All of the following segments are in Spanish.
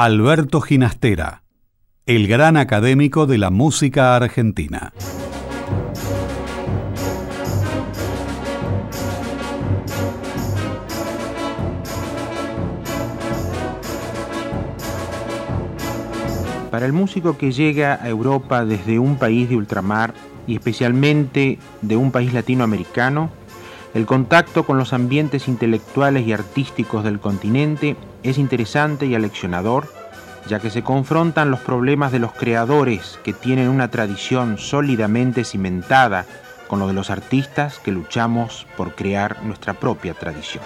Alberto Ginastera, el gran académico de la música argentina. Para el músico que llega a Europa desde un país de ultramar y especialmente de un país latinoamericano, el contacto con los ambientes intelectuales y artísticos del continente es interesante y aleccionador, ya que se confrontan los problemas de los creadores que tienen una tradición sólidamente cimentada con lo de los artistas que luchamos por crear nuestra propia tradición.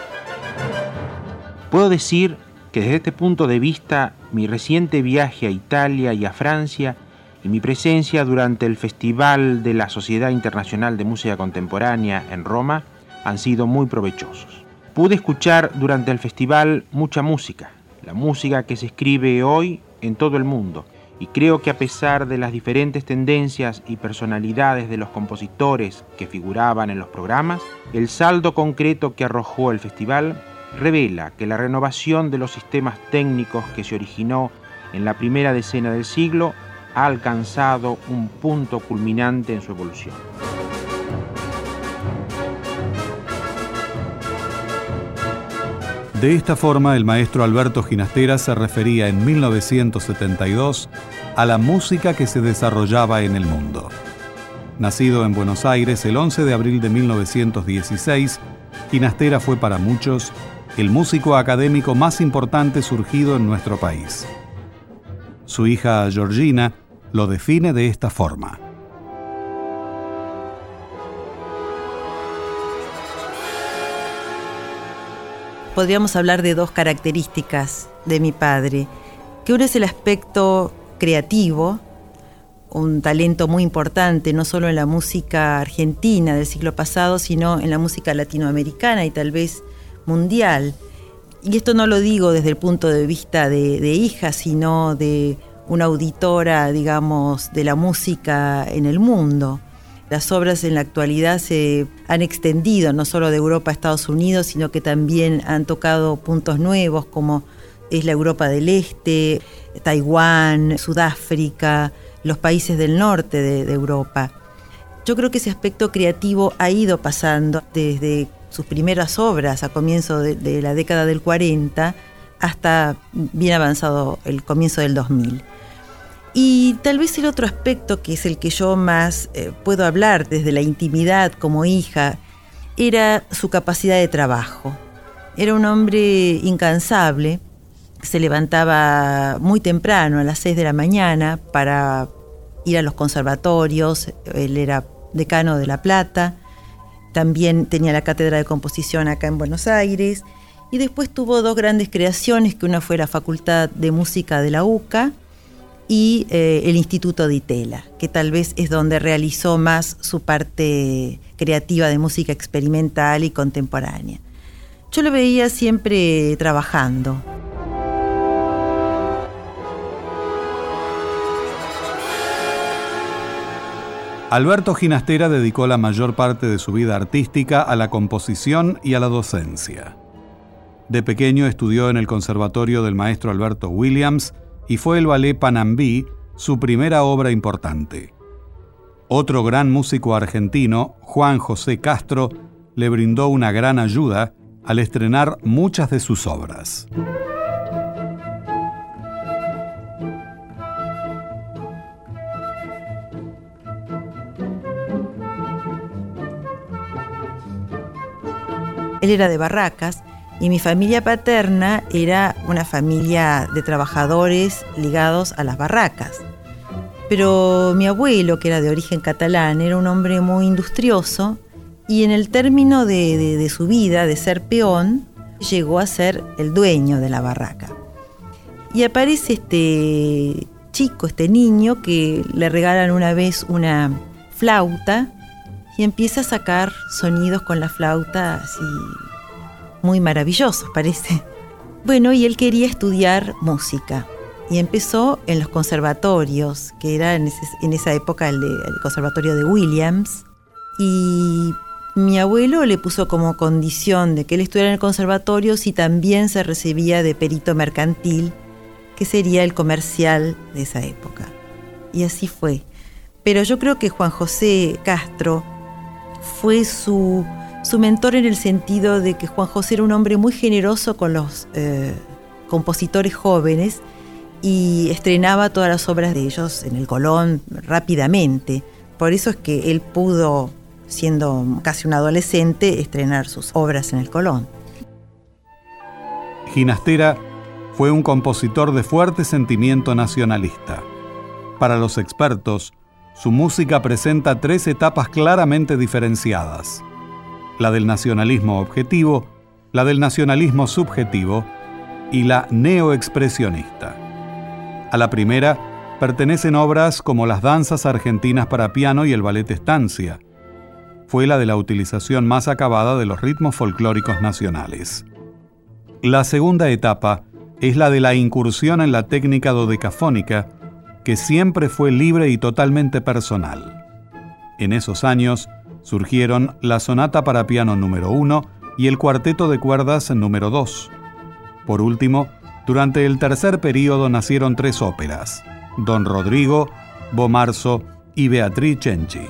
Puedo decir que desde este punto de vista mi reciente viaje a Italia y a Francia y mi presencia durante el Festival de la Sociedad Internacional de Música Contemporánea en Roma han sido muy provechosos. Pude escuchar durante el festival mucha música, la música que se escribe hoy en todo el mundo, y creo que a pesar de las diferentes tendencias y personalidades de los compositores que figuraban en los programas, el saldo concreto que arrojó el festival revela que la renovación de los sistemas técnicos que se originó en la primera decena del siglo ha alcanzado un punto culminante en su evolución. De esta forma, el maestro Alberto Ginastera se refería en 1972 a la música que se desarrollaba en el mundo. Nacido en Buenos Aires el 11 de abril de 1916, Ginastera fue para muchos el músico académico más importante surgido en nuestro país. Su hija Georgina lo define de esta forma. Podríamos hablar de dos características de mi padre, que uno es el aspecto creativo, un talento muy importante, no solo en la música argentina del siglo pasado, sino en la música latinoamericana y tal vez mundial. Y esto no lo digo desde el punto de vista de, de hija, sino de una auditora, digamos, de la música en el mundo. Las obras en la actualidad se han extendido no solo de Europa a Estados Unidos, sino que también han tocado puntos nuevos como es la Europa del Este, Taiwán, Sudáfrica, los países del norte de, Europa. Yo creo que ese aspecto creativo ha ido pasando desde sus primeras obras a comienzo de, de la década del 40 hasta bien avanzado el comienzo del 2000. Y tal vez el otro aspecto, que es el que yo más eh, puedo hablar desde la intimidad como hija, era su capacidad de trabajo. Era un hombre incansable, se levantaba muy temprano, a las 6 de la mañana, para ir a los conservatorios, él era decano de La Plata, también tenía la cátedra de composición acá en Buenos Aires, y después tuvo dos grandes creaciones, que una fue la Facultad de Música de la UCA, y eh, el Instituto de Itela, que tal vez es donde realizó más su parte creativa de música experimental y contemporánea. Yo lo veía siempre trabajando. Alberto Ginastera dedicó la mayor parte de su vida artística a la composición y a la docencia. De pequeño estudió en el Conservatorio del maestro Alberto Williams y fue el ballet Panambí su primera obra importante. Otro gran músico argentino, Juan José Castro, le brindó una gran ayuda al estrenar muchas de sus obras. Él era de Barracas y mi familia paterna era una familia de trabajadores ligados a las barracas. Pero mi abuelo, que era de origen catalán, era un hombre muy industrioso y en el término de, su vida, de ser peón, llegó a ser el dueño de la barraca. Y aparece este chico, este niño, que le regalan una vez una flauta y empieza a sacar sonidos con la flauta así muy maravillosos, parece. Bueno, y él quería estudiar música y empezó en los conservatorios, que era en, esa época el, el, conservatorio de Williams. Y mi abuelo le puso como condición de que él estudiara en el conservatorio si también se recibía de perito mercantil que sería el comercial de esa época. Y así fue. Pero yo creo que Juan José Castro fue su, mentor en el sentido de que Juan José era un hombre muy generoso con los eh, compositores jóvenes y estrenaba todas las obras de ellos en el Colón rápidamente. Por eso es que él pudo, siendo casi un adolescente, estrenar sus obras en el Colón. Ginastera fue un compositor de fuerte sentimiento nacionalista. Para los expertos, su música presenta tres etapas claramente diferenciadas. La del nacionalismo objetivo, la del nacionalismo subjetivo y la neoexpresionista. A la primera pertenecen obras como las danzas argentinas para piano y el ballet estancia. Fue la de la utilización más acabada de los ritmos folclóricos nacionales. La segunda etapa es la de la incursión en la técnica dodecafónica, que siempre fue libre y totalmente personal. En esos años surgieron la sonata para piano número 1 y el cuarteto de cuerdas número 2. Por último, durante el tercer período nacieron tres óperas, Don Rodrigo, Bomarzo y Beatriz Cenci.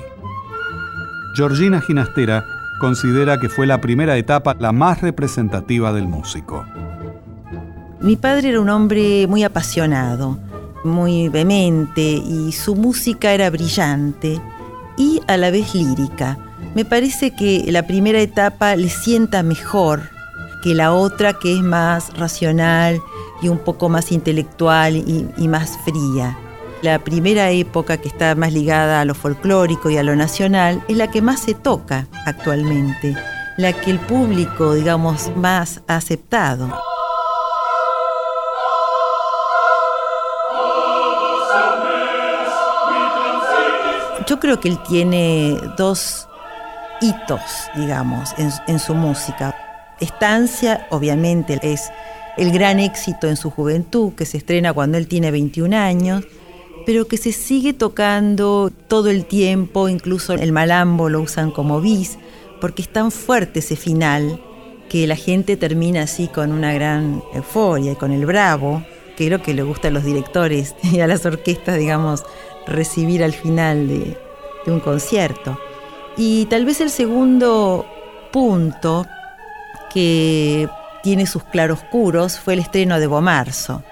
Georgina Ginastera considera que fue la primera etapa la más representativa del músico. Mi padre era un hombre muy apasionado, muy vehemente y su música era brillante y a la vez lírica. Me parece que la primera etapa le sienta mejor que la otra que es más racional y un poco más intelectual y, más fría. La primera época que está más ligada a lo folclórico y a lo nacional es la que más se toca actualmente, la que el público, digamos, más ha aceptado. Yo creo que él tiene dos hitos, digamos, en, su música. Estancia, obviamente, es el gran éxito en su juventud, que se estrena cuando él tiene 21 años, pero que se sigue tocando todo el tiempo, incluso el malambo lo usan como bis, porque es tan fuerte ese final que la gente termina así con una gran euforia y con el bravo, que es lo que le gusta a los directores y a las orquestas, digamos, recibir al final de, un concierto. Y tal vez el segundo punto que tiene sus claroscuros fue el estreno de Bomarzo.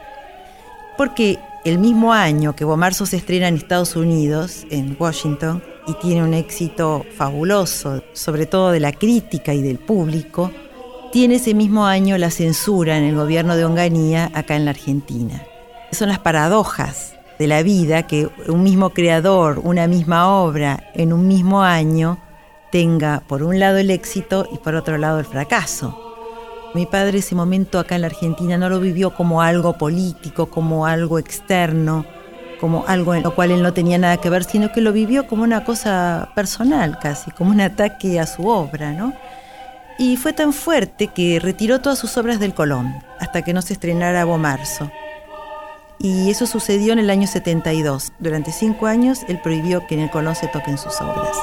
Porque el mismo año que Bomarzo se estrena en Estados Unidos, en Washington, y tiene un éxito fabuloso, sobre todo de la crítica y del público, tiene ese mismo año la censura en el gobierno de Onganía acá en la Argentina. Son las paradojas de la vida que un mismo creador, una misma obra en un mismo año tenga por un lado el éxito y por otro lado el fracaso. Mi padre ese momento acá en la Argentina no lo vivió como algo político, como algo externo, como algo en lo cual él no tenía nada que ver, sino que lo vivió como una cosa personal casi, como un ataque a su obra, ¿no? Y fue tan fuerte que retiró todas sus obras del Colón, hasta que no se estrenara Bomarzo. Y eso sucedió en el año 72. Durante cinco años él prohibió que en el Colón se toquen sus obras.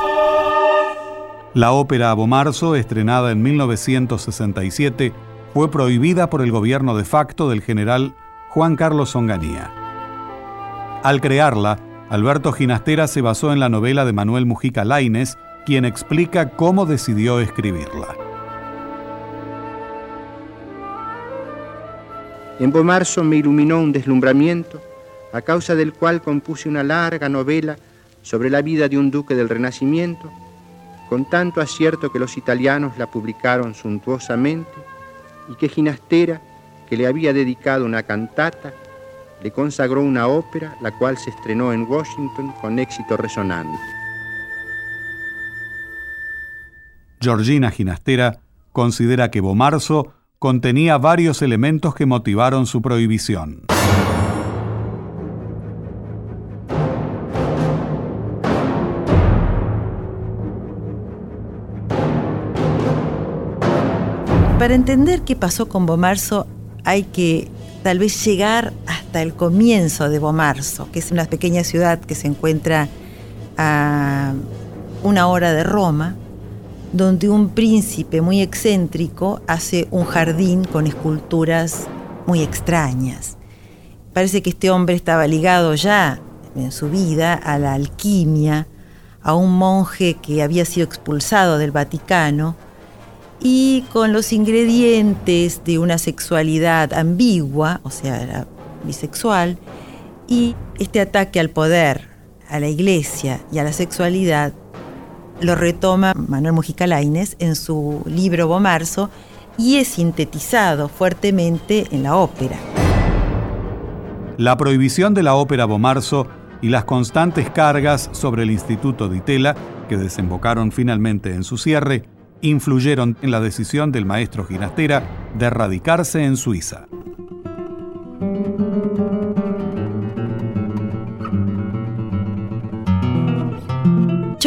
La ópera Abomarzo, estrenada en 1967, fue prohibida por el gobierno de facto del general Juan Carlos Onganía. Al crearla, Alberto Ginastera se basó en la novela de Manuel Mujica Laines, quien explica cómo decidió escribirla. En Bomarzo me iluminó un deslumbramiento, a causa del cual compuse una larga novela sobre la vida de un duque del Renacimiento con tanto acierto que los italianos la publicaron suntuosamente y que Ginastera, que le había dedicado una cantata, le consagró una ópera, la cual se estrenó en Washington con éxito resonante. Georgina Ginastera considera que Bomarzo contenía varios elementos que motivaron su prohibición. Para entender qué pasó con Bomarzo hay que tal vez llegar hasta el comienzo de Bomarzo, que es una pequeña ciudad que se encuentra a una hora de Roma, donde un príncipe muy excéntrico hace un jardín con esculturas muy extrañas. parece que este hombre estaba ligado ya en su vida a la alquimia, a un monje que había sido expulsado del Vaticano y con los ingredientes de una sexualidad ambigua, o sea, era bisexual, y este ataque al poder, a la iglesia y a la sexualidad lo retoma Manuel Mujica Lainez en su libro Bomarzo y es sintetizado fuertemente en la ópera. La prohibición de la ópera Bomarzo y las constantes cargas sobre el Instituto de Itela, que desembocaron finalmente en su cierre, influyeron en la decisión del maestro Ginastera de radicarse en Suiza.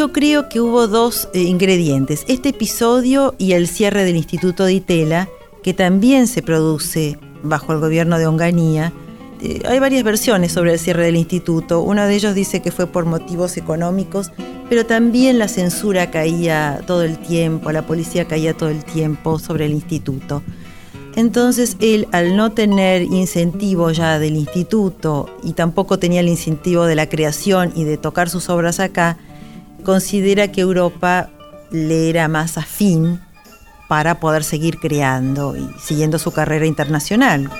Yo creo que hubo dos eh, ingredientes, este episodio y el cierre del Instituto de Itela, que también se produce bajo el gobierno de Onganía. Eh, hay varias versiones sobre el cierre del instituto. Uno de ellos dice que fue por motivos económicos, pero también la censura caía todo el tiempo, la policía caía todo el tiempo sobre el instituto. Entonces él, al no tener incentivo ya del instituto y tampoco tenía el incentivo de la creación y de tocar sus obras acá, considera que Europa le era más afín para poder seguir creando y siguiendo su carrera internacional.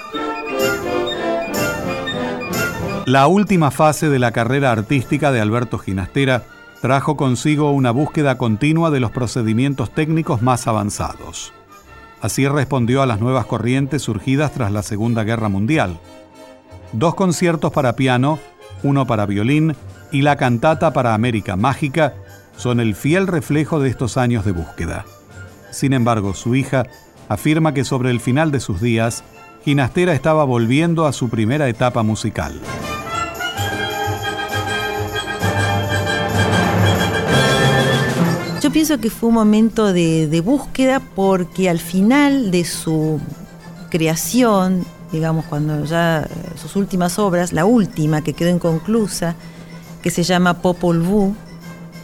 La última fase de la carrera artística de Alberto Ginastera trajo consigo una búsqueda continua de los procedimientos técnicos más avanzados. Así respondió a las nuevas corrientes surgidas tras la Segunda Guerra Mundial. Dos conciertos para piano, uno para violín y la cantata para América Mágica son el fiel reflejo de estos años de búsqueda. Sin embargo, su hija afirma que sobre el final de sus días, Ginastera estaba volviendo a su primera etapa musical. Yo pienso que fue un momento de, búsqueda porque al final de su creación, digamos, cuando ya eh, sus últimas obras, la última que quedó inconclusa, que se llama Popol Vuh,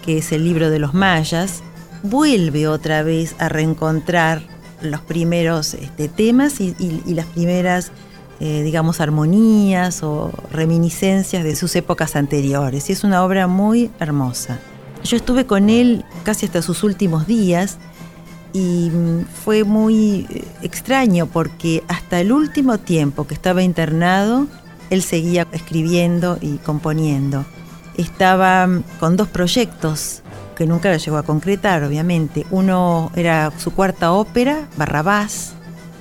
que es el libro de los mayas, vuelve otra vez a reencontrar los primeros este, temas y, las primeras, eh, digamos, armonías o reminiscencias de sus épocas anteriores. Y es una obra muy hermosa. Yo estuve con él casi hasta sus últimos días y mm, fue muy eh, extraño porque hasta el último tiempo que estaba internado, él seguía escribiendo y componiendo estaba con dos proyectos que nunca lo llegó a concretar, obviamente. Uno era su cuarta ópera, Barrabás,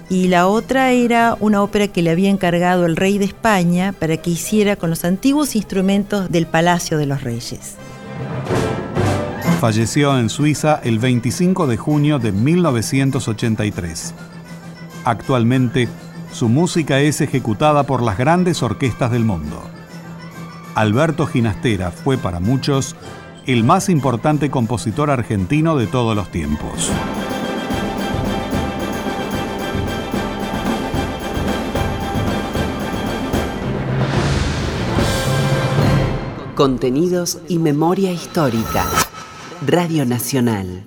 y la otra era una ópera que le había encargado el rey de España para que hiciera con los antiguos instrumentos del Palacio de los Reyes. Falleció en Suiza el 25 de junio de 1983. Actualmente, su música es ejecutada por las grandes orquestas del mundo. Alberto Ginastera fue para muchos el más importante compositor argentino de todos los tiempos. Contenidos y memoria histórica. Radio Nacional.